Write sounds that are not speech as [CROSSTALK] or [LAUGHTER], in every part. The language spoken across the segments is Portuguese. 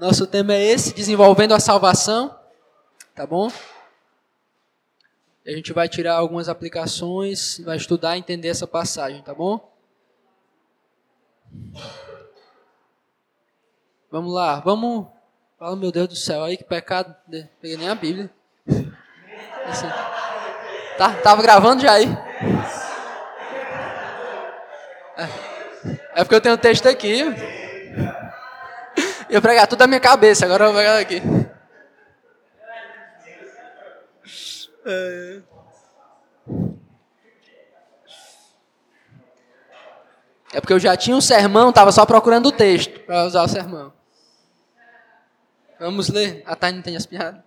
Nosso tema é esse, desenvolvendo a salvação, tá bom? a gente vai tirar algumas aplicações, vai estudar e entender essa passagem, tá bom? Vamos lá, vamos. Fala, meu Deus do céu, aí que pecado. Peguei nem a Bíblia. Assim. Tá, tava gravando já aí? É, é porque eu tenho um texto aqui. Eu pregar tudo da minha cabeça, agora eu vou pegar aqui. É. é porque eu já tinha um sermão, estava só procurando o texto para usar o sermão. Vamos ler. A Thaís não tem as piadas.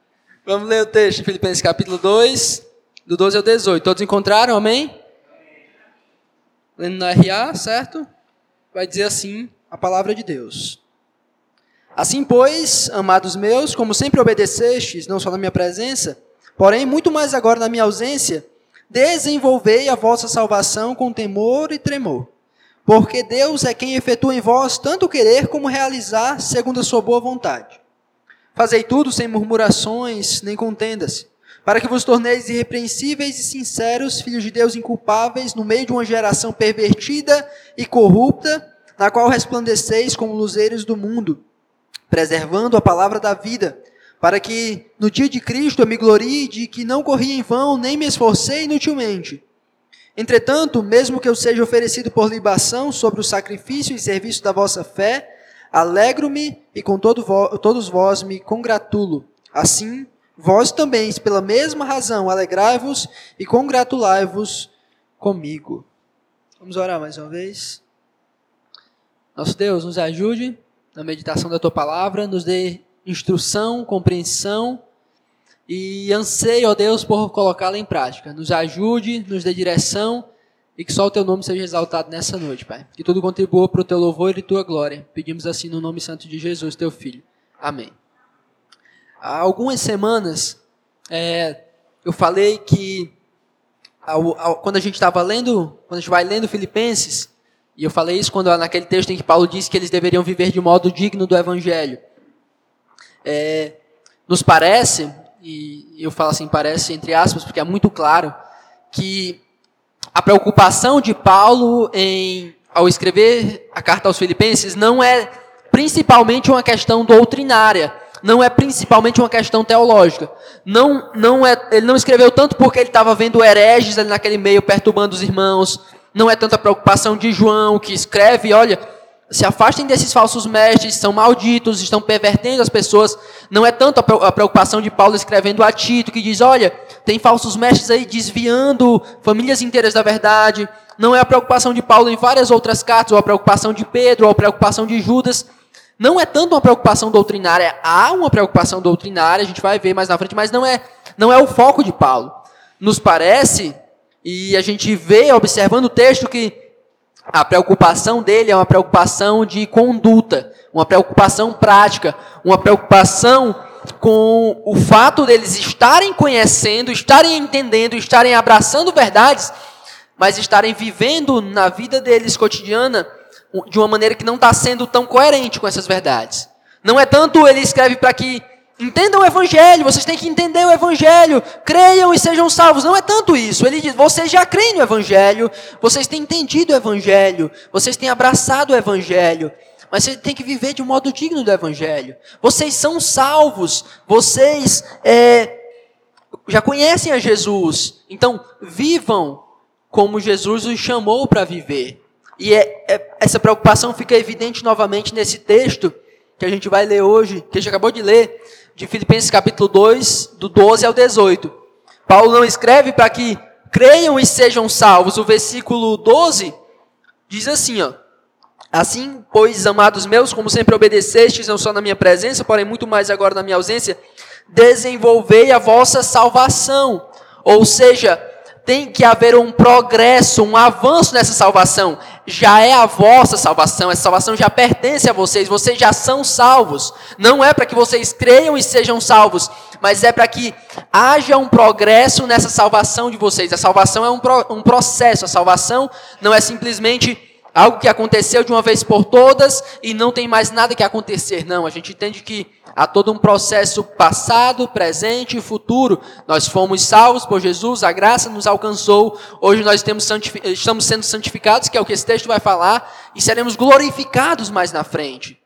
Vamos ler o texto, Filipenses capítulo 2, do 12 ao 18. Todos encontraram? Amém? Lendo na RA, certo? Vai dizer assim a palavra de Deus. Assim, pois, amados meus, como sempre obedecestes, não só na minha presença, Porém, muito mais agora na minha ausência, desenvolvei a vossa salvação com temor e tremor. Porque Deus é quem efetua em vós tanto querer como realizar segundo a sua boa vontade. Fazei tudo sem murmurações nem contendas, para que vos torneis irrepreensíveis e sinceros, filhos de Deus inculpáveis, no meio de uma geração pervertida e corrupta, na qual resplandeceis como luzeiros do mundo, preservando a palavra da vida para que no dia de Cristo eu me glorie de que não corri em vão, nem me esforcei inutilmente. Entretanto, mesmo que eu seja oferecido por libação sobre o sacrifício e serviço da vossa fé, alegro-me e com todo vo todos vós me congratulo. Assim, vós também, pela mesma razão, alegrai-vos e congratulai-vos comigo. Vamos orar mais uma vez. Nosso Deus, nos ajude na meditação da tua palavra, nos dê instrução, compreensão e anseio, ó Deus, por colocá-la em prática. Nos ajude, nos dê direção e que só o teu nome seja exaltado nessa noite, Pai. Que tudo contribua para o teu louvor e tua glória. Pedimos assim no nome santo de Jesus, teu Filho. Amém. Há algumas semanas é, eu falei que ao, ao, quando a gente estava lendo, quando a gente vai lendo Filipenses, e eu falei isso quando naquele texto em que Paulo disse que eles deveriam viver de modo digno do Evangelho. É, nos parece, e eu falo assim, parece entre aspas, porque é muito claro, que a preocupação de Paulo em, ao escrever a carta aos Filipenses não é principalmente uma questão doutrinária, não é principalmente uma questão teológica. Não, não é, ele não escreveu tanto porque ele estava vendo hereges ali naquele meio perturbando os irmãos. Não é tanta preocupação de João que escreve, olha, se afastem desses falsos mestres, são malditos, estão pervertendo as pessoas. Não é tanto a preocupação de Paulo escrevendo a Tito, que diz: olha, tem falsos mestres aí desviando famílias inteiras da verdade. Não é a preocupação de Paulo em várias outras cartas, ou a preocupação de Pedro, ou a preocupação de Judas. Não é tanto uma preocupação doutrinária. Há uma preocupação doutrinária, a gente vai ver mais na frente, mas não é, não é o foco de Paulo. Nos parece, e a gente vê observando o texto, que a preocupação dele é uma preocupação de conduta, uma preocupação prática, uma preocupação com o fato deles estarem conhecendo, estarem entendendo, estarem abraçando verdades, mas estarem vivendo na vida deles cotidiana de uma maneira que não está sendo tão coerente com essas verdades. Não é tanto ele escreve para que Entendam o Evangelho, vocês têm que entender o Evangelho, creiam e sejam salvos. Não é tanto isso. Ele diz: vocês já creem no Evangelho, vocês têm entendido o Evangelho, vocês têm abraçado o Evangelho, mas vocês têm que viver de um modo digno do Evangelho. Vocês são salvos, vocês é, já conhecem a Jesus, então vivam como Jesus os chamou para viver. E é, é, essa preocupação fica evidente novamente nesse texto que a gente vai ler hoje, que a gente acabou de ler de Filipenses capítulo 2, do 12 ao 18. Paulo não escreve para que creiam e sejam salvos. O versículo 12 diz assim, ó: Assim, pois, amados meus, como sempre obedecestes, não só na minha presença, porém muito mais agora na minha ausência, desenvolvei a vossa salvação. Ou seja, tem que haver um progresso, um avanço nessa salvação. Já é a vossa salvação, essa salvação já pertence a vocês, vocês já são salvos. Não é para que vocês creiam e sejam salvos, mas é para que haja um progresso nessa salvação de vocês. A salvação é um, pro, um processo, a salvação não é simplesmente algo que aconteceu de uma vez por todas e não tem mais nada que acontecer. Não, a gente entende que há todo um processo passado, presente e futuro. Nós fomos salvos por Jesus, a graça nos alcançou. Hoje nós estamos sendo santificados, que é o que esse texto vai falar, e seremos glorificados mais na frente.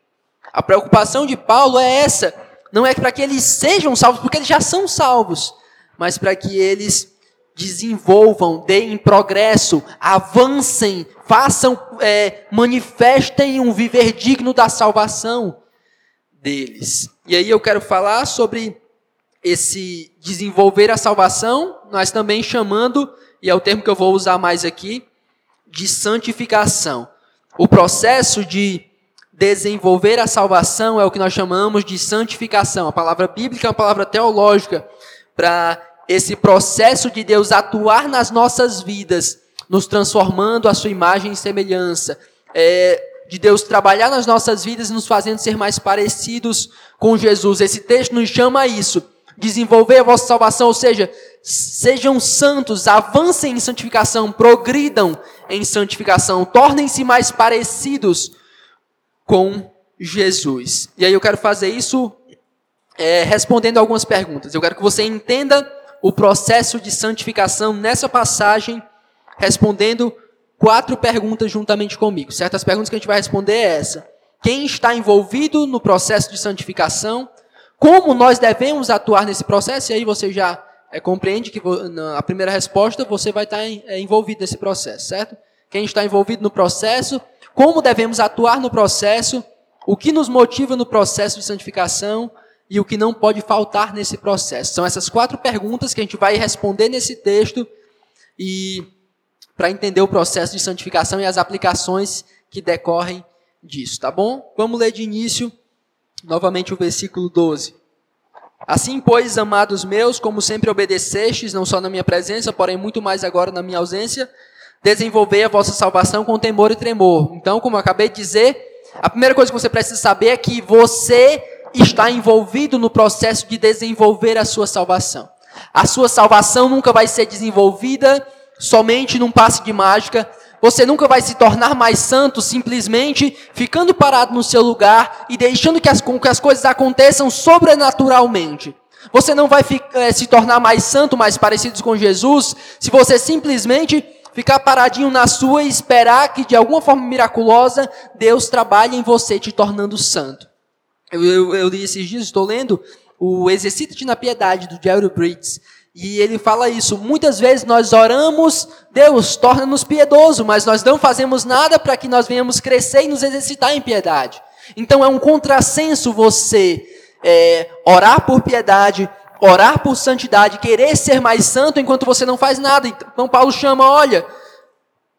A preocupação de Paulo é essa. Não é para que eles sejam salvos, porque eles já são salvos, mas para que eles desenvolvam, deem progresso, avancem, façam, é, manifestem um viver digno da salvação deles. E aí eu quero falar sobre esse desenvolver a salvação, nós também chamando, e é o termo que eu vou usar mais aqui, de santificação. O processo de desenvolver a salvação é o que nós chamamos de santificação. A palavra bíblica é uma palavra teológica para esse processo de Deus atuar nas nossas vidas, nos transformando à sua imagem e semelhança, é, de Deus trabalhar nas nossas vidas, nos fazendo ser mais parecidos com Jesus. Esse texto nos chama a isso, desenvolver a vossa salvação, ou seja, sejam santos, avancem em santificação, progridam em santificação, tornem-se mais parecidos com Jesus. E aí eu quero fazer isso é, respondendo algumas perguntas. Eu quero que você entenda o processo de santificação nessa passagem, respondendo quatro perguntas juntamente comigo. Certas perguntas que a gente vai responder é essa: quem está envolvido no processo de santificação? Como nós devemos atuar nesse processo? E aí você já é, compreende que na primeira resposta você vai estar é, envolvido nesse processo, certo? Quem está envolvido no processo? Como devemos atuar no processo? O que nos motiva no processo de santificação? e o que não pode faltar nesse processo. São essas quatro perguntas que a gente vai responder nesse texto e para entender o processo de santificação e as aplicações que decorrem disso, tá bom? Vamos ler de início novamente o versículo 12. Assim, pois, amados meus, como sempre obedecestes, não só na minha presença, porém muito mais agora na minha ausência, desenvolvei a vossa salvação com temor e tremor. Então, como eu acabei de dizer, a primeira coisa que você precisa saber é que você está envolvido no processo de desenvolver a sua salvação. A sua salvação nunca vai ser desenvolvida somente num passe de mágica. Você nunca vai se tornar mais santo simplesmente ficando parado no seu lugar e deixando que as, que as coisas aconteçam sobrenaturalmente. Você não vai é, se tornar mais santo, mais parecido com Jesus, se você simplesmente ficar paradinho na sua e esperar que de alguma forma miraculosa Deus trabalhe em você te tornando santo. Eu, eu, eu li esses dias, estou lendo o Exercite na Piedade, do Jerry Bridges. E ele fala isso. Muitas vezes nós oramos, Deus torna-nos piedoso, mas nós não fazemos nada para que nós venhamos crescer e nos exercitar em piedade. Então é um contrassenso você é, orar por piedade, orar por santidade, querer ser mais santo enquanto você não faz nada. Então Paulo chama, olha,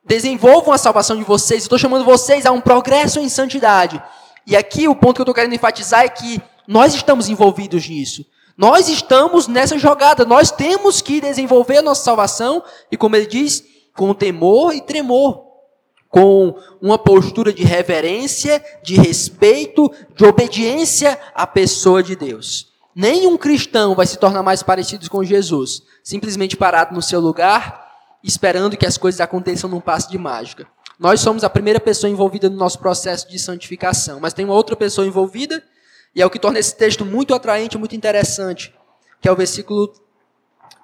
desenvolvam a salvação de vocês. Estou chamando vocês a um progresso em santidade. E aqui o ponto que eu estou querendo enfatizar é que nós estamos envolvidos nisso. Nós estamos nessa jogada. Nós temos que desenvolver a nossa salvação. E como ele diz, com temor e tremor. Com uma postura de reverência, de respeito, de obediência à pessoa de Deus. Nenhum cristão vai se tornar mais parecido com Jesus, simplesmente parado no seu lugar, esperando que as coisas aconteçam num passo de mágica. Nós somos a primeira pessoa envolvida no nosso processo de santificação, mas tem uma outra pessoa envolvida, e é o que torna esse texto muito atraente, muito interessante, que é o versículo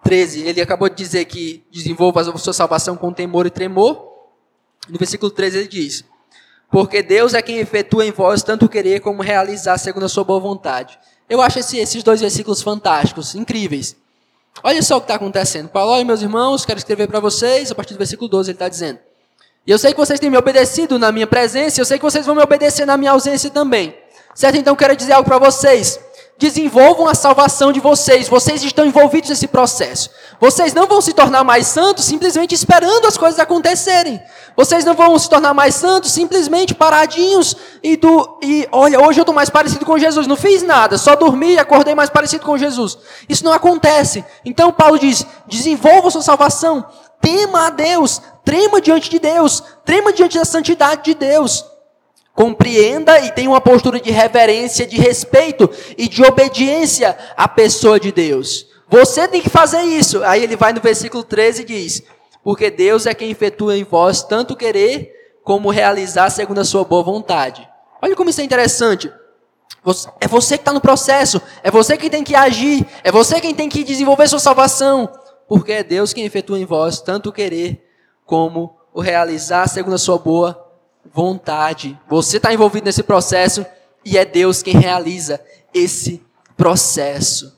13. Ele acabou de dizer que desenvolva a sua salvação com temor e tremor. No versículo 13 ele diz: Porque Deus é quem efetua em vós tanto querer como realizar segundo a sua boa vontade. Eu acho esse, esses dois versículos fantásticos, incríveis. Olha só o que está acontecendo. Paulo, meus irmãos, quero escrever para vocês, a partir do versículo 12 ele está dizendo. E eu sei que vocês têm me obedecido na minha presença, eu sei que vocês vão me obedecer na minha ausência também. Certo? Então quero dizer algo para vocês. Desenvolvam a salvação de vocês. Vocês estão envolvidos nesse processo. Vocês não vão se tornar mais santos simplesmente esperando as coisas acontecerem. Vocês não vão se tornar mais santos simplesmente paradinhos e do e olha, hoje eu estou mais parecido com Jesus. Não fiz nada, só dormi e acordei mais parecido com Jesus. Isso não acontece. Então Paulo diz: desenvolva sua salvação tema a Deus, trema diante de Deus, trema diante da santidade de Deus. Compreenda e tenha uma postura de reverência, de respeito e de obediência à pessoa de Deus. Você tem que fazer isso. Aí ele vai no versículo 13 e diz: Porque Deus é quem efetua em vós tanto querer como realizar segundo a sua boa vontade. Olha como isso é interessante. É você que está no processo, é você quem tem que agir, é você quem tem que desenvolver sua salvação, porque é Deus quem efetua em vós tanto o querer como o realizar segundo a sua boa vontade. Você está envolvido nesse processo e é Deus quem realiza esse processo.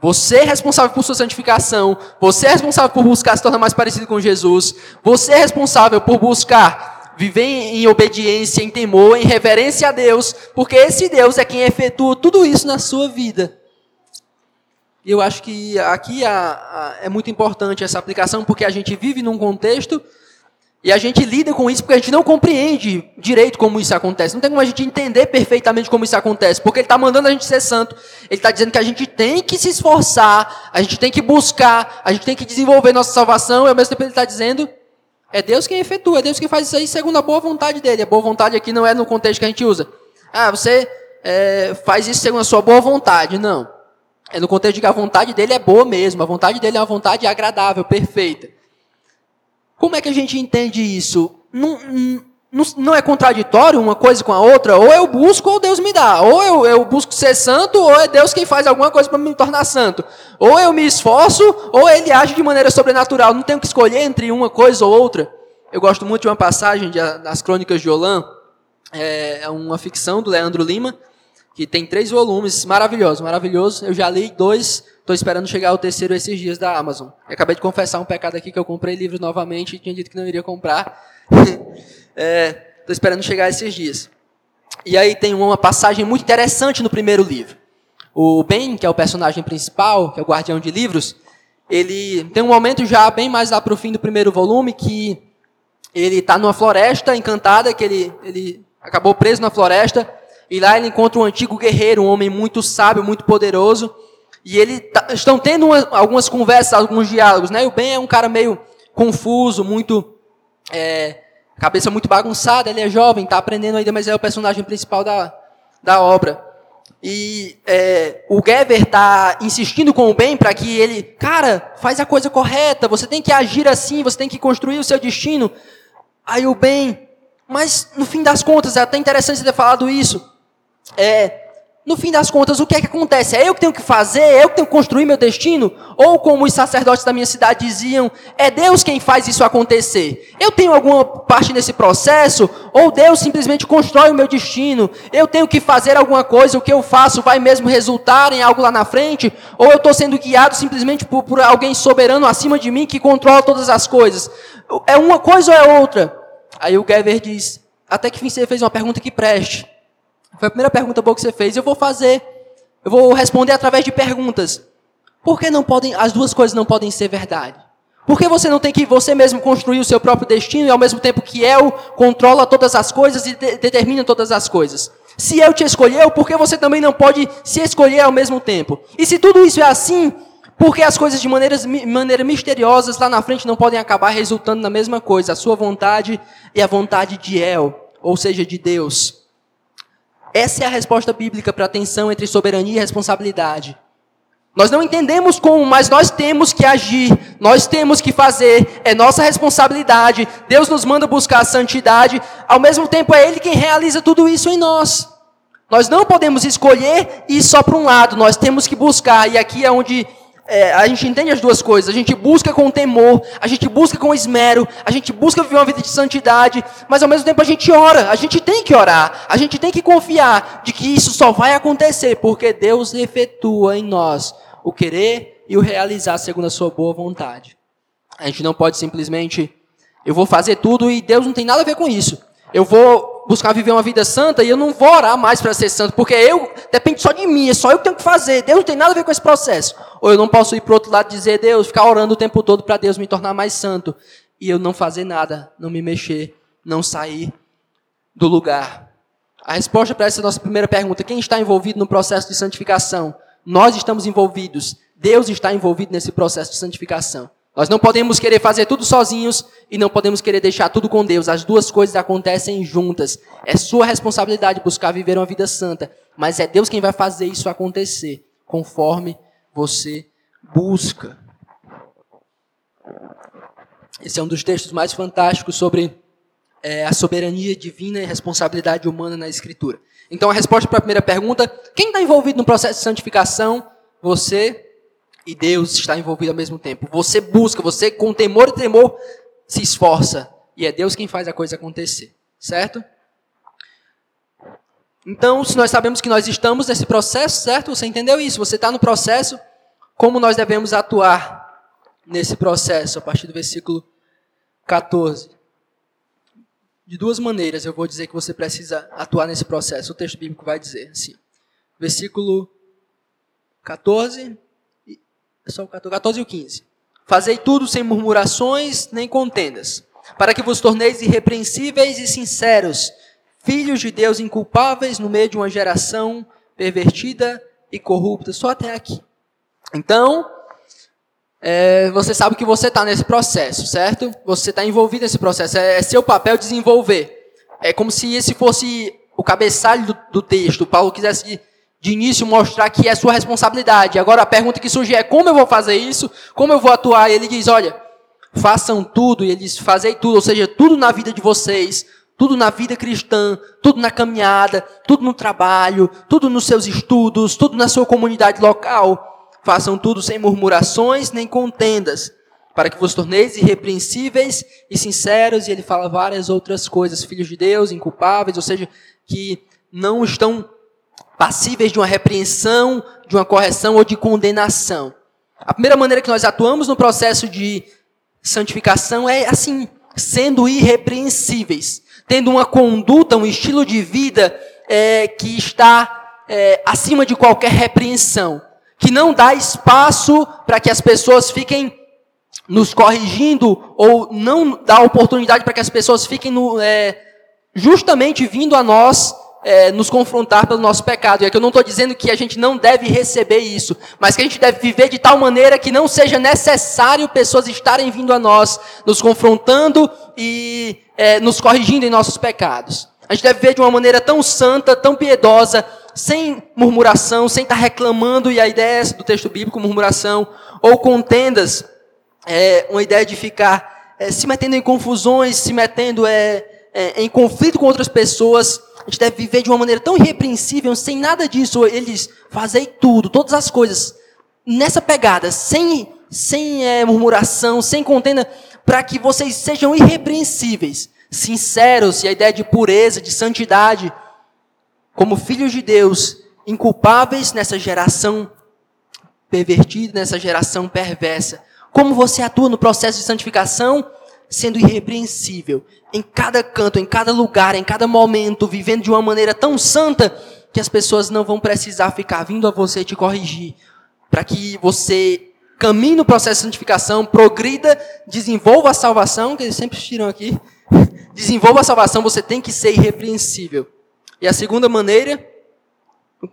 Você é responsável por sua santificação, você é responsável por buscar se tornar mais parecido com Jesus, você é responsável por buscar viver em obediência, em temor, em reverência a Deus, porque esse Deus é quem efetua tudo isso na sua vida. Eu acho que aqui é muito importante essa aplicação, porque a gente vive num contexto e a gente lida com isso porque a gente não compreende direito como isso acontece. Não tem como a gente entender perfeitamente como isso acontece. Porque Ele está mandando a gente ser santo. Ele está dizendo que a gente tem que se esforçar, a gente tem que buscar, a gente tem que desenvolver nossa salvação. E ao mesmo tempo Ele está dizendo é Deus quem efetua, é Deus quem faz isso aí segundo a boa vontade dele. A boa vontade aqui não é no contexto que a gente usa. Ah, você é, faz isso segundo a sua boa vontade. Não. É no contexto de que a vontade dele é boa mesmo. A vontade dele é uma vontade agradável, perfeita. Como é que a gente entende isso? Não, não, não, é contraditório uma coisa com a outra? Ou eu busco ou Deus me dá. Ou eu, eu busco ser santo, ou é Deus quem faz alguma coisa para me tornar santo. Ou eu me esforço, ou ele age de maneira sobrenatural. Não tenho que escolher entre uma coisa ou outra. Eu gosto muito de uma passagem de, das Crônicas de Olã. É, é uma ficção do Leandro Lima, que tem três volumes, maravilhoso, maravilhoso. Eu já li dois, estou esperando chegar ao terceiro esses dias da Amazon. Eu acabei de confessar um pecado aqui que eu comprei livros novamente e tinha dito que não iria comprar. Estou [LAUGHS] é, esperando chegar esses dias. E aí tem uma passagem muito interessante no primeiro livro. O Ben, que é o personagem principal, que é o guardião de livros, ele tem um momento já bem mais lá para o fim do primeiro volume que ele está numa floresta encantada, que ele, ele acabou preso na floresta, e lá ele encontra um antigo guerreiro, um homem muito sábio, muito poderoso, e eles tá, estão tendo uma, algumas conversas, alguns diálogos, né? E o Ben é um cara meio confuso, muito é, cabeça muito bagunçada, ele é jovem, está aprendendo ainda, mas é o personagem principal da, da obra. E é, o Gever está insistindo com o Ben para que ele, cara, faz a coisa correta, você tem que agir assim, você tem que construir o seu destino. Aí o Ben, mas no fim das contas, é até interessante você ter falado isso. É, no fim das contas, o que é que acontece? É eu que tenho que fazer? É eu que tenho que construir meu destino? Ou como os sacerdotes da minha cidade diziam, é Deus quem faz isso acontecer? Eu tenho alguma parte nesse processo? Ou Deus simplesmente constrói o meu destino? Eu tenho que fazer alguma coisa, o que eu faço vai mesmo resultar em algo lá na frente? Ou eu estou sendo guiado simplesmente por, por alguém soberano acima de mim que controla todas as coisas? É uma coisa ou é outra? Aí o Gever diz, até que fim você fez uma pergunta que preste. Foi a primeira pergunta boa que você fez. Eu vou fazer, eu vou responder através de perguntas. Por que não podem, as duas coisas não podem ser verdade? Por que você não tem que você mesmo construir o seu próprio destino e ao mesmo tempo que eu controla todas as coisas e de, determina todas as coisas? Se eu te escolheu, por que você também não pode se escolher ao mesmo tempo? E se tudo isso é assim, por que as coisas de maneiras, maneira misteriosas lá na frente não podem acabar resultando na mesma coisa, a sua vontade e a vontade de El, ou seja, de Deus? Essa é a resposta bíblica para a tensão entre soberania e responsabilidade. Nós não entendemos como, mas nós temos que agir, nós temos que fazer, é nossa responsabilidade. Deus nos manda buscar a santidade, ao mesmo tempo é Ele quem realiza tudo isso em nós. Nós não podemos escolher ir só para um lado, nós temos que buscar, e aqui é onde é, a gente entende as duas coisas. A gente busca com temor, a gente busca com esmero, a gente busca viver uma vida de santidade, mas ao mesmo tempo a gente ora. A gente tem que orar, a gente tem que confiar de que isso só vai acontecer porque Deus efetua em nós o querer e o realizar segundo a sua boa vontade. A gente não pode simplesmente, eu vou fazer tudo e Deus não tem nada a ver com isso. Eu vou buscar viver uma vida santa e eu não vou orar mais para ser santo, porque eu depende só de mim, é só eu que tenho que fazer. Deus não tem nada a ver com esse processo. Ou eu não posso ir para outro lado e dizer, Deus, ficar orando o tempo todo para Deus me tornar mais santo e eu não fazer nada, não me mexer, não sair do lugar. A resposta para essa nossa primeira pergunta, quem está envolvido no processo de santificação? Nós estamos envolvidos. Deus está envolvido nesse processo de santificação. Nós não podemos querer fazer tudo sozinhos e não podemos querer deixar tudo com Deus. As duas coisas acontecem juntas. É sua responsabilidade buscar viver uma vida santa, mas é Deus quem vai fazer isso acontecer, conforme você busca. Esse é um dos textos mais fantásticos sobre é, a soberania divina e responsabilidade humana na Escritura. Então, a resposta para a primeira pergunta: quem está envolvido no processo de santificação? Você e Deus está envolvido ao mesmo tempo. Você busca, você com temor e tremor se esforça. E é Deus quem faz a coisa acontecer. Certo? Então, se nós sabemos que nós estamos nesse processo, certo? Você entendeu isso? Você está no processo. Como nós devemos atuar nesse processo? A partir do versículo 14. De duas maneiras eu vou dizer que você precisa atuar nesse processo. O texto bíblico vai dizer assim. Versículo 14, é só o 14, 14 e o 15. Fazei tudo sem murmurações nem contendas, para que vos torneis irrepreensíveis e sinceros, filhos de Deus inculpáveis no meio de uma geração pervertida e corrupta. Só até aqui. Então, é, você sabe que você está nesse processo, certo? Você está envolvido nesse processo. É, é, seu papel desenvolver. É como se esse fosse o cabeçalho do, do texto. Paulo quisesse de início mostrar que é sua responsabilidade. Agora a pergunta que surge é como eu vou fazer isso? Como eu vou atuar? E ele diz, olha, façam tudo, e ele diz, fazei tudo, ou seja, tudo na vida de vocês, tudo na vida cristã, tudo na caminhada, tudo no trabalho, tudo nos seus estudos, tudo na sua comunidade local. Façam tudo sem murmurações nem contendas, para que vos torneis irrepreensíveis e sinceros. E ele fala várias outras coisas, filhos de Deus, inculpáveis, ou seja, que não estão passíveis de uma repreensão, de uma correção ou de condenação. A primeira maneira que nós atuamos no processo de santificação é assim, sendo irrepreensíveis, tendo uma conduta, um estilo de vida é, que está é, acima de qualquer repreensão, que não dá espaço para que as pessoas fiquem nos corrigindo ou não dá oportunidade para que as pessoas fiquem no, é, justamente vindo a nós é, nos confrontar pelo nosso pecado. E aqui eu não estou dizendo que a gente não deve receber isso, mas que a gente deve viver de tal maneira que não seja necessário pessoas estarem vindo a nós, nos confrontando e é, nos corrigindo em nossos pecados. A gente deve viver de uma maneira tão santa, tão piedosa, sem murmuração, sem estar reclamando, e a ideia é do texto bíblico, murmuração, ou contendas, é, uma ideia de ficar é, se metendo em confusões, se metendo é, é, em conflito com outras pessoas, a gente deve viver de uma maneira tão irrepreensível, sem nada disso. Ele diz: fazei tudo, todas as coisas, nessa pegada, sem, sem é, murmuração, sem contenda, para que vocês sejam irrepreensíveis, sinceros, e a ideia de pureza, de santidade, como filhos de Deus, inculpáveis nessa geração pervertida, nessa geração perversa. Como você atua no processo de santificação? Sendo irrepreensível em cada canto, em cada lugar, em cada momento, vivendo de uma maneira tão santa que as pessoas não vão precisar ficar vindo a você te corrigir, para que você caminhe no processo de santificação, progrida, desenvolva a salvação, que eles sempre tiram aqui, [LAUGHS] desenvolva a salvação, você tem que ser irrepreensível. E a segunda maneira,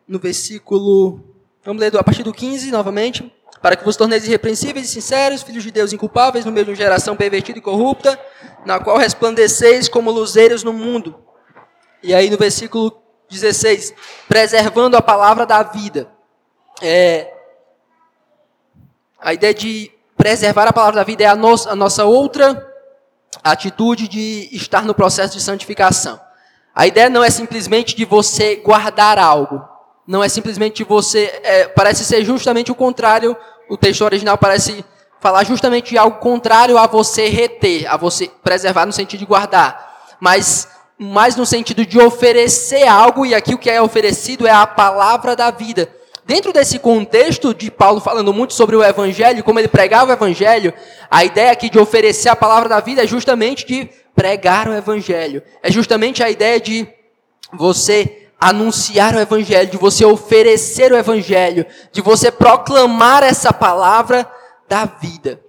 no versículo, vamos ler a partir do 15 novamente, para que vos torneis irrepreensíveis e sinceros, filhos de Deus inculpáveis, no meio de uma geração pervertida e corrupta, na qual resplandeceis como luzeiros no mundo. E aí no versículo 16, preservando a palavra da vida. É, a ideia de preservar a palavra da vida é a, a nossa outra atitude de estar no processo de santificação. A ideia não é simplesmente de você guardar algo não é simplesmente você. É, parece ser justamente o contrário. O texto original parece falar justamente de algo contrário a você reter, a você preservar no sentido de guardar. Mas mais no sentido de oferecer algo, e aqui o que é oferecido é a palavra da vida. Dentro desse contexto de Paulo falando muito sobre o evangelho, como ele pregava o evangelho, a ideia aqui de oferecer a palavra da vida é justamente de pregar o evangelho. É justamente a ideia de você anunciar o Evangelho, de você oferecer o Evangelho, de você proclamar essa palavra da vida.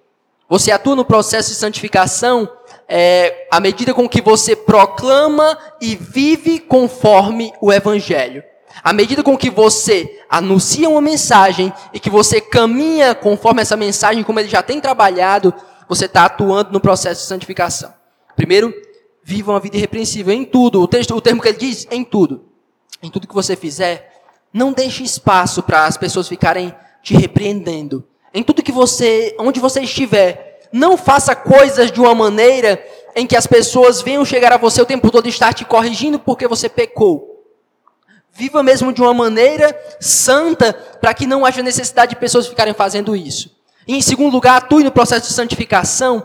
Você atua no processo de santificação é, à medida com que você proclama e vive conforme o Evangelho. À medida com que você anuncia uma mensagem e que você caminha conforme essa mensagem, como ele já tem trabalhado, você está atuando no processo de santificação. Primeiro, viva uma vida irrepreensível em tudo. O, texto, o termo que ele diz, em tudo em tudo que você fizer, não deixe espaço para as pessoas ficarem te repreendendo. Em tudo que você, onde você estiver, não faça coisas de uma maneira em que as pessoas venham chegar a você o tempo todo e estar te corrigindo porque você pecou. Viva mesmo de uma maneira santa, para que não haja necessidade de pessoas ficarem fazendo isso. E, em segundo lugar, atue no processo de santificação,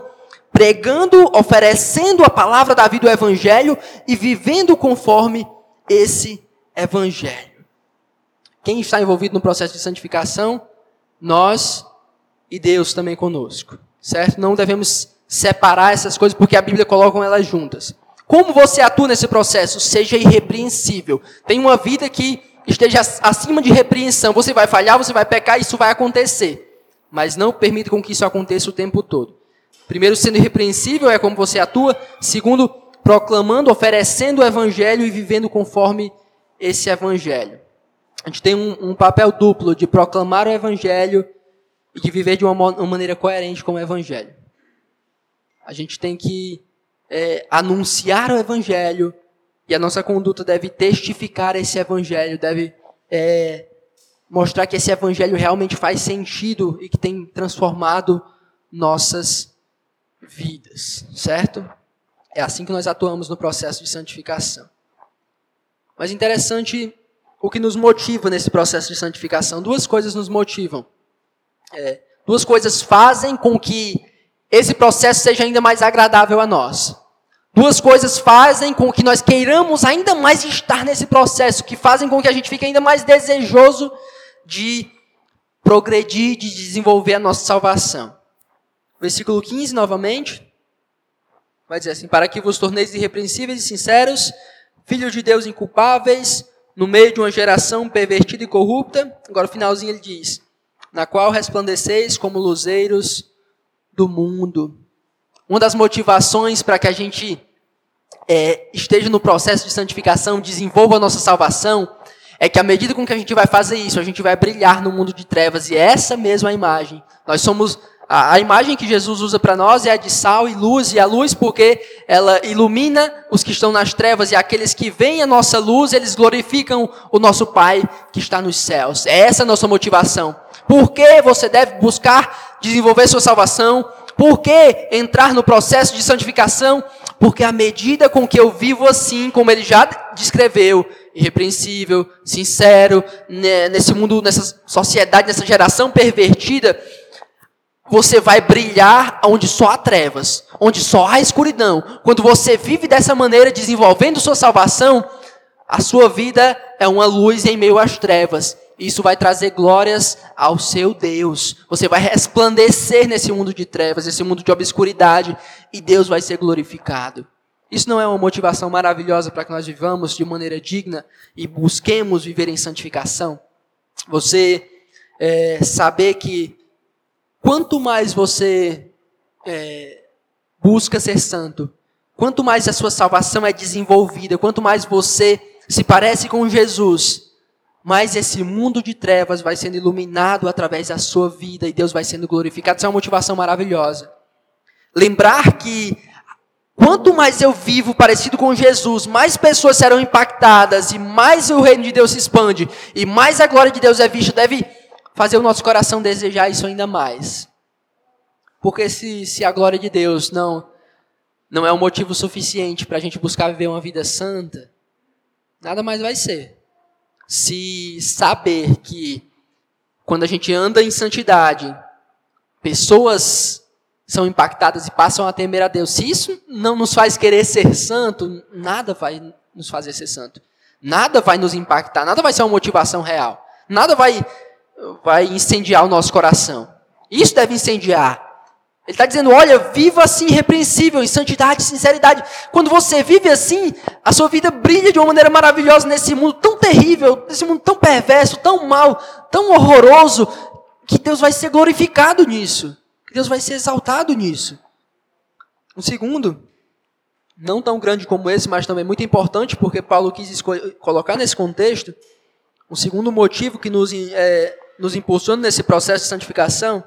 pregando, oferecendo a palavra da vida, o Evangelho, e vivendo conforme esse Evangelho. Quem está envolvido no processo de santificação? Nós e Deus também conosco. Certo? Não devemos separar essas coisas porque a Bíblia coloca elas juntas. Como você atua nesse processo? Seja irrepreensível. Tenha uma vida que esteja acima de repreensão. Você vai falhar, você vai pecar, isso vai acontecer. Mas não permita com que isso aconteça o tempo todo. Primeiro, sendo irrepreensível é como você atua. Segundo, proclamando, oferecendo o evangelho e vivendo conforme esse evangelho. A gente tem um, um papel duplo de proclamar o evangelho e de viver de uma, uma maneira coerente com o evangelho. A gente tem que é, anunciar o Evangelho e a nossa conduta deve testificar esse Evangelho, deve é, mostrar que esse Evangelho realmente faz sentido e que tem transformado nossas vidas, certo? É assim que nós atuamos no processo de santificação. Mas interessante o que nos motiva nesse processo de santificação. Duas coisas nos motivam. É, duas coisas fazem com que esse processo seja ainda mais agradável a nós. Duas coisas fazem com que nós queiramos ainda mais estar nesse processo, que fazem com que a gente fique ainda mais desejoso de progredir, de desenvolver a nossa salvação. Versículo 15, novamente, vai dizer assim: Para que vos torneis irrepreensíveis e sinceros, filhos de Deus inculpáveis, no meio de uma geração pervertida e corrupta. Agora, o finalzinho ele diz: Na qual resplandeceis como luzeiros do mundo. Uma das motivações para que a gente é, esteja no processo de santificação, desenvolva a nossa salvação, é que à medida com que a gente vai fazer isso, a gente vai brilhar no mundo de trevas. E é essa mesma imagem. Nós somos. A, a imagem que Jesus usa para nós é a de sal e luz, e a luz porque ela ilumina os que estão nas trevas, e aqueles que veem a nossa luz, eles glorificam o nosso Pai que está nos céus. É essa a nossa motivação. Por que você deve buscar desenvolver sua salvação? Por que entrar no processo de santificação? Porque à medida com que eu vivo assim, como ele já descreveu, irrepreensível, sincero, né, nesse mundo, nessa sociedade, nessa geração pervertida, você vai brilhar onde só há trevas, onde só há escuridão. Quando você vive dessa maneira, desenvolvendo sua salvação, a sua vida é uma luz em meio às trevas. Isso vai trazer glórias ao seu Deus. Você vai resplandecer nesse mundo de trevas, nesse mundo de obscuridade, e Deus vai ser glorificado. Isso não é uma motivação maravilhosa para que nós vivamos de maneira digna e busquemos viver em santificação? Você é, saber que quanto mais você é, busca ser santo, quanto mais a sua salvação é desenvolvida, quanto mais você se parece com Jesus, mas esse mundo de trevas vai sendo iluminado através da sua vida e Deus vai sendo glorificado. Isso é uma motivação maravilhosa. Lembrar que quanto mais eu vivo parecido com Jesus, mais pessoas serão impactadas e mais o reino de Deus se expande e mais a glória de Deus é vista, deve fazer o nosso coração desejar isso ainda mais. Porque se, se a glória de Deus não, não é um motivo suficiente para a gente buscar viver uma vida santa, nada mais vai ser se saber que quando a gente anda em santidade, pessoas são impactadas e passam a temer a Deus. Se isso não nos faz querer ser santo, nada vai nos fazer ser santo. Nada vai nos impactar, nada vai ser uma motivação real. Nada vai, vai incendiar o nosso coração. Isso deve incendiar ele está dizendo: olha, viva assim, irrepreensível, em santidade, sinceridade. Quando você vive assim, a sua vida brilha de uma maneira maravilhosa nesse mundo tão terrível, nesse mundo tão perverso, tão mal, tão horroroso, que Deus vai ser glorificado nisso. Que Deus vai ser exaltado nisso. Um segundo, não tão grande como esse, mas também muito importante, porque Paulo quis colocar nesse contexto, um segundo motivo que nos, é, nos impulsiona nesse processo de santificação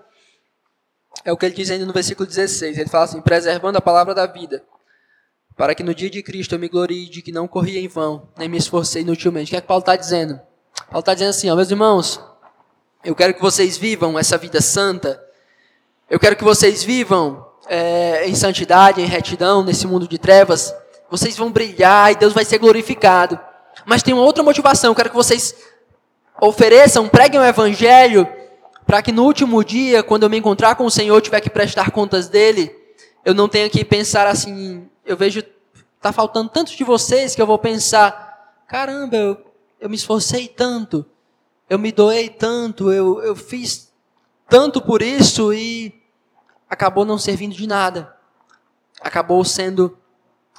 é o que ele diz ainda no versículo 16. Ele fala assim: preservando a palavra da vida, para que no dia de Cristo eu me glorie de que não corri em vão, nem me esforcei inutilmente. O que é que Paulo está dizendo? Paulo está dizendo assim: ó, meus irmãos, eu quero que vocês vivam essa vida santa, eu quero que vocês vivam é, em santidade, em retidão, nesse mundo de trevas, vocês vão brilhar e Deus vai ser glorificado. Mas tem uma outra motivação, eu quero que vocês ofereçam, preguem o evangelho, para que no último dia, quando eu me encontrar com o Senhor, tiver que prestar contas dele, eu não tenha que pensar assim, eu vejo, tá faltando tanto de vocês que eu vou pensar, caramba, eu, eu me esforcei tanto, eu me doei tanto, eu, eu fiz tanto por isso e acabou não servindo de nada. Acabou sendo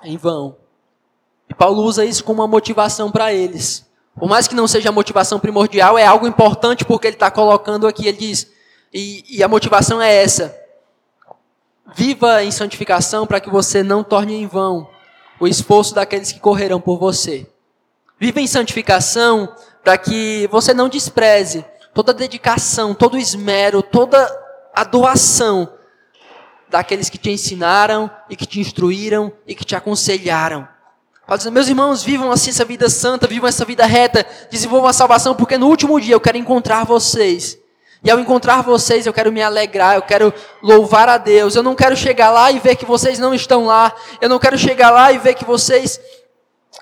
em vão. E Paulo usa isso como uma motivação para eles. Por mais que não seja a motivação primordial, é algo importante porque ele está colocando aqui. Ele diz, e, e a motivação é essa: viva em santificação para que você não torne em vão o esforço daqueles que correrão por você. Viva em santificação para que você não despreze toda a dedicação, todo o esmero, toda a doação daqueles que te ensinaram e que te instruíram e que te aconselharam. Diz, meus irmãos, vivam assim essa vida santa, vivam essa vida reta, desenvolvam a salvação, porque no último dia eu quero encontrar vocês. E ao encontrar vocês, eu quero me alegrar, eu quero louvar a Deus. Eu não quero chegar lá e ver que vocês não estão lá. Eu não quero chegar lá e ver que vocês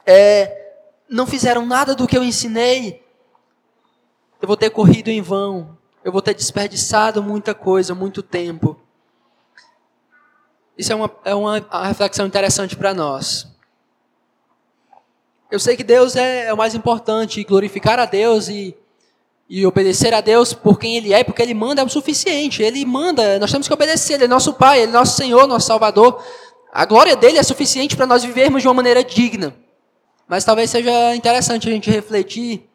é, não fizeram nada do que eu ensinei. Eu vou ter corrido em vão. Eu vou ter desperdiçado muita coisa, muito tempo. Isso é uma, é uma reflexão interessante para nós. Eu sei que Deus é, é, o mais importante, glorificar a Deus e, e obedecer a Deus por quem Ele é, porque Ele manda é o suficiente. Ele manda, nós temos que obedecer. Ele é nosso Pai, Ele é nosso Senhor, nosso Salvador. A glória dele é suficiente para nós vivermos de uma maneira digna. Mas talvez seja interessante a gente refletir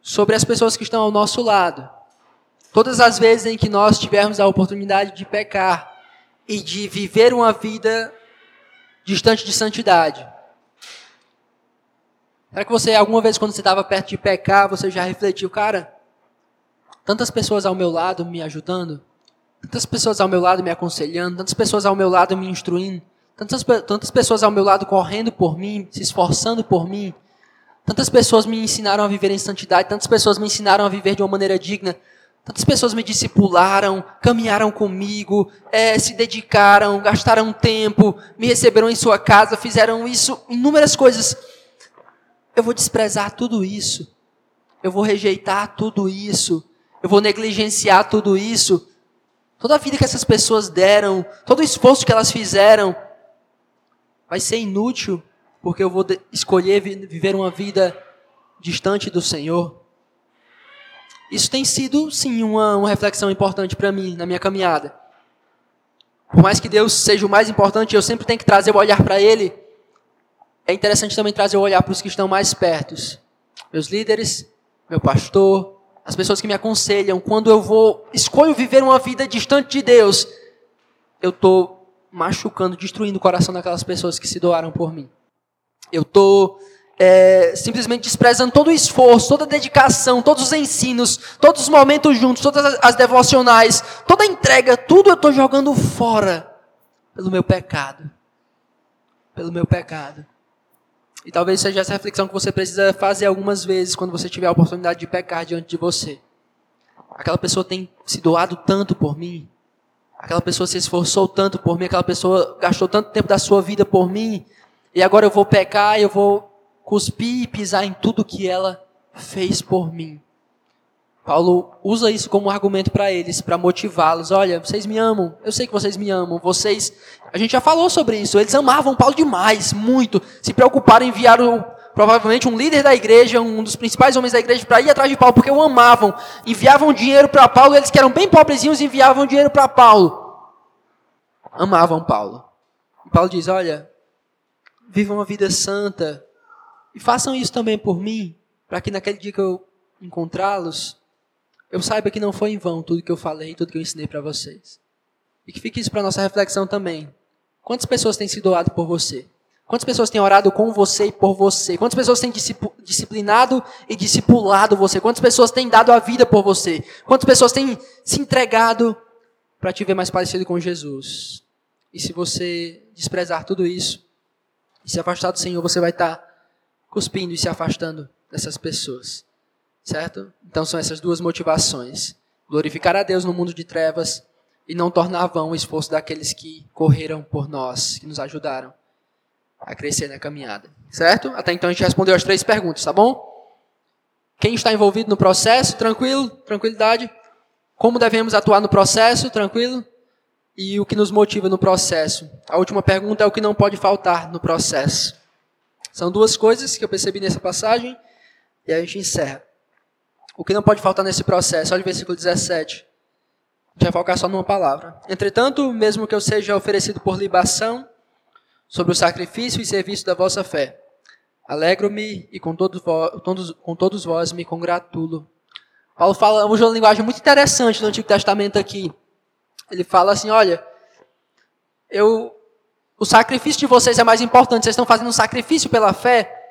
sobre as pessoas que estão ao nosso lado. Todas as vezes em que nós tivermos a oportunidade de pecar, e de viver uma vida distante de santidade. Será que você, alguma vez, quando você estava perto de pecar, você já refletiu, cara, tantas pessoas ao meu lado me ajudando, tantas pessoas ao meu lado me aconselhando, tantas pessoas ao meu lado me instruindo, tantas, tantas pessoas ao meu lado correndo por mim, se esforçando por mim, tantas pessoas me ensinaram a viver em santidade, tantas pessoas me ensinaram a viver de uma maneira digna. Tantas pessoas me discipularam, caminharam comigo, é, se dedicaram, gastaram tempo, me receberam em sua casa, fizeram isso, inúmeras coisas. Eu vou desprezar tudo isso. Eu vou rejeitar tudo isso. Eu vou negligenciar tudo isso. Toda a vida que essas pessoas deram, todo o esforço que elas fizeram, vai ser inútil, porque eu vou escolher viver uma vida distante do Senhor. Isso tem sido, sim, uma, uma reflexão importante para mim na minha caminhada. Por mais que Deus seja o mais importante, eu sempre tenho que trazer o olhar para Ele. É interessante também trazer o olhar para os que estão mais perto. Meus líderes, meu pastor, as pessoas que me aconselham. Quando eu vou, escolho viver uma vida distante de Deus, eu estou machucando, destruindo o coração daquelas pessoas que se doaram por mim. Eu estou é, simplesmente desprezando todo o esforço, toda a dedicação, todos os ensinos, todos os momentos juntos, todas as, devocionais, toda a entrega, tudo eu estou jogando fora pelo meu pecado. Pelo meu pecado. E talvez seja essa reflexão que você precisa fazer algumas vezes quando você tiver a oportunidade de pecar diante de você. Aquela pessoa tem se doado tanto por mim. Aquela pessoa se esforçou tanto por mim. Aquela pessoa gastou tanto tempo da sua vida por mim. E agora eu vou pecar eu vou cuspir e pisar em tudo que ela fez por mim. Paulo usa isso como argumento para eles, para motivá-los. Olha, vocês me amam, eu sei que vocês me amam, vocês. A gente já falou sobre isso, eles amavam Paulo demais, muito. Se preocuparam em enviar o, provavelmente um líder da igreja, um dos principais homens da igreja, para ir atrás de Paulo, porque o amavam. Enviavam dinheiro para Paulo, eles que eram bem pobrezinhos enviavam dinheiro para Paulo. Amavam Paulo. E Paulo diz: Olha, vivam uma vida santa, e façam isso também por mim, para que naquele dia que eu encontrá-los, eu saiba que não foi em vão tudo que eu falei, tudo que eu ensinei para vocês. E que fique isso para nossa reflexão também. Quantas pessoas têm se doado por você? Quantas pessoas têm orado com você e por você? Quantas pessoas têm disciplinado e discipulado você? Quantas pessoas têm dado a vida por você? Quantas pessoas têm se entregado para te ver mais parecido com Jesus? E se você desprezar tudo isso e se afastar do Senhor, você vai estar cuspindo e se afastando dessas pessoas. Certo? Então são essas duas motivações: glorificar a Deus no mundo de trevas, e não tornar vão o esforço daqueles que correram por nós, que nos ajudaram a crescer na caminhada. Certo? Até então a gente respondeu as três perguntas, tá bom? Quem está envolvido no processo, tranquilo? Tranquilidade? Como devemos atuar no processo, tranquilo? E o que nos motiva no processo? A última pergunta é o que não pode faltar no processo. São duas coisas que eu percebi nessa passagem e a gente encerra. O que não pode faltar nesse processo? Olha o versículo 17. A gente vai focar só numa palavra. Entretanto, mesmo que eu seja oferecido por libação, sobre o sacrifício e serviço da vossa fé. Alegro-me e com todos, todos, com todos vós me congratulo. Paulo fala, usa uma linguagem muito interessante no Antigo Testamento aqui. Ele fala assim, olha, eu, o sacrifício de vocês é mais importante, vocês estão fazendo um sacrifício pela fé.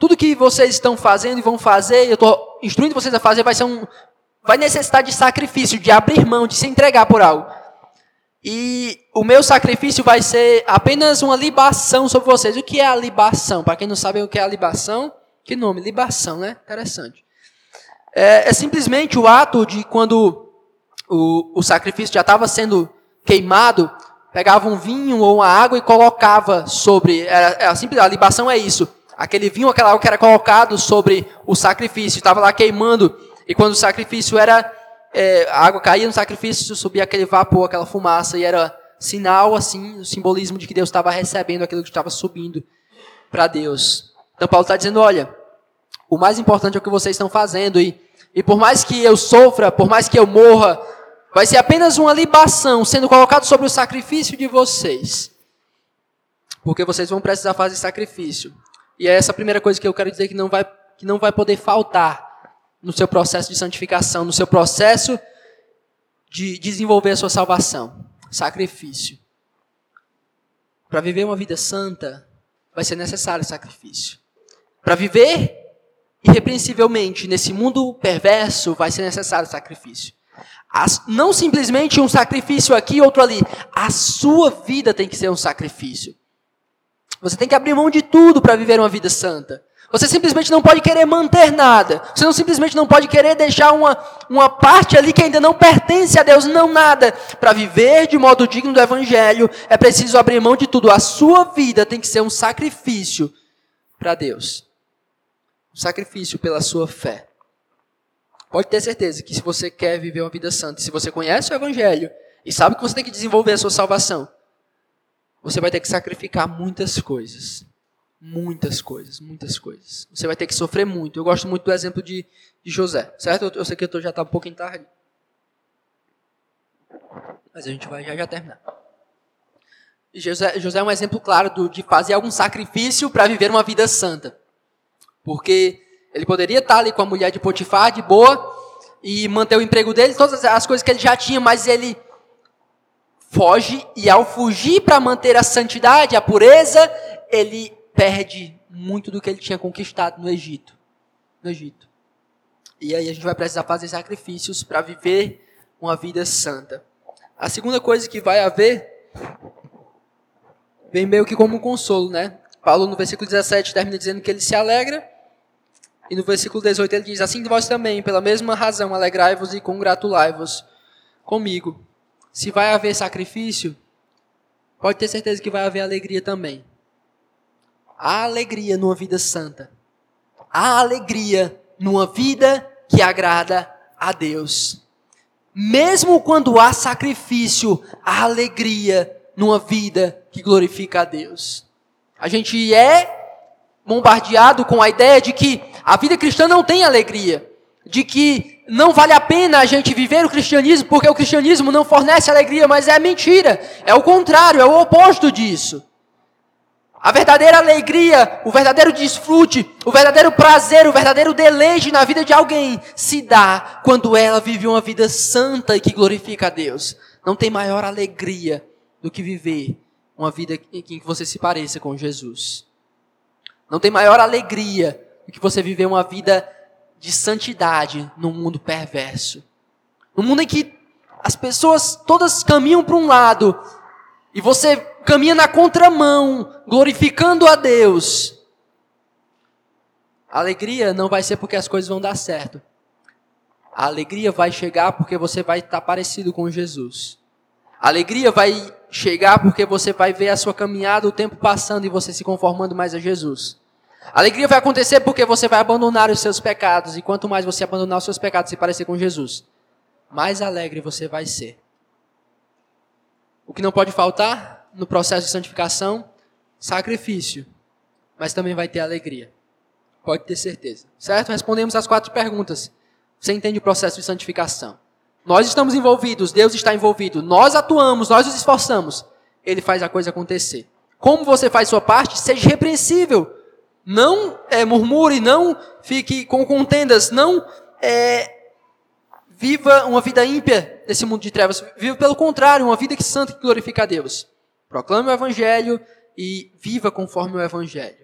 Tudo que vocês estão fazendo e vão fazer, eu estou instruindo vocês a fazer, vai ser um, vai necessitar de sacrifício, de abrir mão, de se entregar por algo. E o meu sacrifício vai ser apenas uma libação sobre vocês. O que é a libação? Para quem não sabe o que é a libação, que nome? Libação, né? Interessante. É, é simplesmente o ato de quando o, o sacrifício já estava sendo queimado, pegava um vinho ou uma água e colocava sobre. Era, era simples, a libação é isso. Aquele vinho, aquela água que era colocado sobre o sacrifício, estava lá queimando. E quando o sacrifício era é, a água caía no sacrifício, subia aquele vapor, aquela fumaça, e era sinal, assim, o simbolismo de que Deus estava recebendo aquilo que estava subindo para Deus. Então Paulo está dizendo, olha, o mais importante é o que vocês estão fazendo, e, e por mais que eu sofra, por mais que eu morra, vai ser apenas uma libação sendo colocado sobre o sacrifício de vocês. Porque vocês vão precisar fazer sacrifício. E é essa a primeira coisa que eu quero dizer que não vai, que não vai poder faltar no seu processo de santificação, no seu processo de desenvolver a sua salvação. Sacrifício. Para viver uma vida santa, vai ser necessário sacrifício. Para viver irrepreensivelmente nesse mundo perverso, vai ser necessário sacrifício. As, não simplesmente um sacrifício aqui outro ali. A sua vida tem que ser um sacrifício. Você tem que abrir mão de tudo para viver uma vida santa. Você simplesmente não pode querer manter nada. Você não simplesmente não pode querer deixar uma, uma parte ali que ainda não pertence a Deus, não nada. Para viver de modo digno do Evangelho, é preciso abrir mão de tudo. A sua vida tem que ser um sacrifício para Deus. Um sacrifício pela sua fé. Pode ter certeza que se você quer viver uma vida santa, se você conhece o Evangelho e sabe que você tem que desenvolver a sua salvação, você vai ter que sacrificar muitas coisas. Muitas coisas, muitas coisas. Você vai ter que sofrer muito. Eu gosto muito do exemplo de, de José, certo? Eu, eu sei que eu tô, já está um pouquinho tarde. Mas a gente vai já, já terminar. José, José é um exemplo claro do, de fazer algum sacrifício para viver uma vida santa. Porque ele poderia estar ali com a mulher de Potifar, de boa, e manter o emprego dele, todas as coisas que ele já tinha, mas ele foge, e ao fugir para manter a santidade, a pureza, ele perde muito do que ele tinha conquistado no Egito. No Egito. E aí a gente vai precisar fazer sacrifícios para viver uma vida santa. A segunda coisa que vai haver vem meio que como um consolo, né? Paulo no versículo 17 termina dizendo que ele se alegra. E no versículo 18 ele diz: Assim vós também, pela mesma razão, alegrai-vos e congratulai-vos comigo. Se vai haver sacrifício, pode ter certeza que vai haver alegria também. Há alegria numa vida santa. Há alegria numa vida que agrada a Deus. Mesmo quando há sacrifício, há alegria numa vida que glorifica a Deus. A gente é bombardeado com a ideia de que a vida cristã não tem alegria, de que não vale a pena a gente viver o cristianismo porque o cristianismo não fornece alegria, mas é mentira. É o contrário, é o oposto disso. A verdadeira alegria, o verdadeiro desfrute, o verdadeiro prazer, o verdadeiro deleite na vida de alguém se dá quando ela vive uma vida santa e que glorifica a Deus. Não tem maior alegria do que viver uma vida em que você se pareça com Jesus. Não tem maior alegria do que você viver uma vida de santidade num mundo perverso. Num mundo em que as pessoas todas caminham para um lado e você caminha na contramão, glorificando a Deus. A alegria não vai ser porque as coisas vão dar certo. A alegria vai chegar porque você vai estar parecido com Jesus. A alegria vai chegar porque você vai ver a sua caminhada, o tempo passando e você se conformando mais a Jesus. Alegria vai acontecer porque você vai abandonar os seus pecados e quanto mais você abandonar os seus pecados e parecer com Jesus, mais alegre você vai ser. O que não pode faltar no processo de santificação? Sacrifício. Mas também vai ter alegria. Pode ter certeza. Certo? Respondemos as quatro perguntas. Você entende o processo de santificação? Nós estamos envolvidos, Deus está envolvido, nós atuamos, nós nos esforçamos. Ele faz a coisa acontecer. Como você faz sua parte, seja repreensível. Não é, murmure, não fique com contendas, não é, viva uma vida ímpia nesse mundo de trevas. Viva pelo contrário, uma vida que santa que glorifica a Deus. Proclame o Evangelho e viva conforme o Evangelho.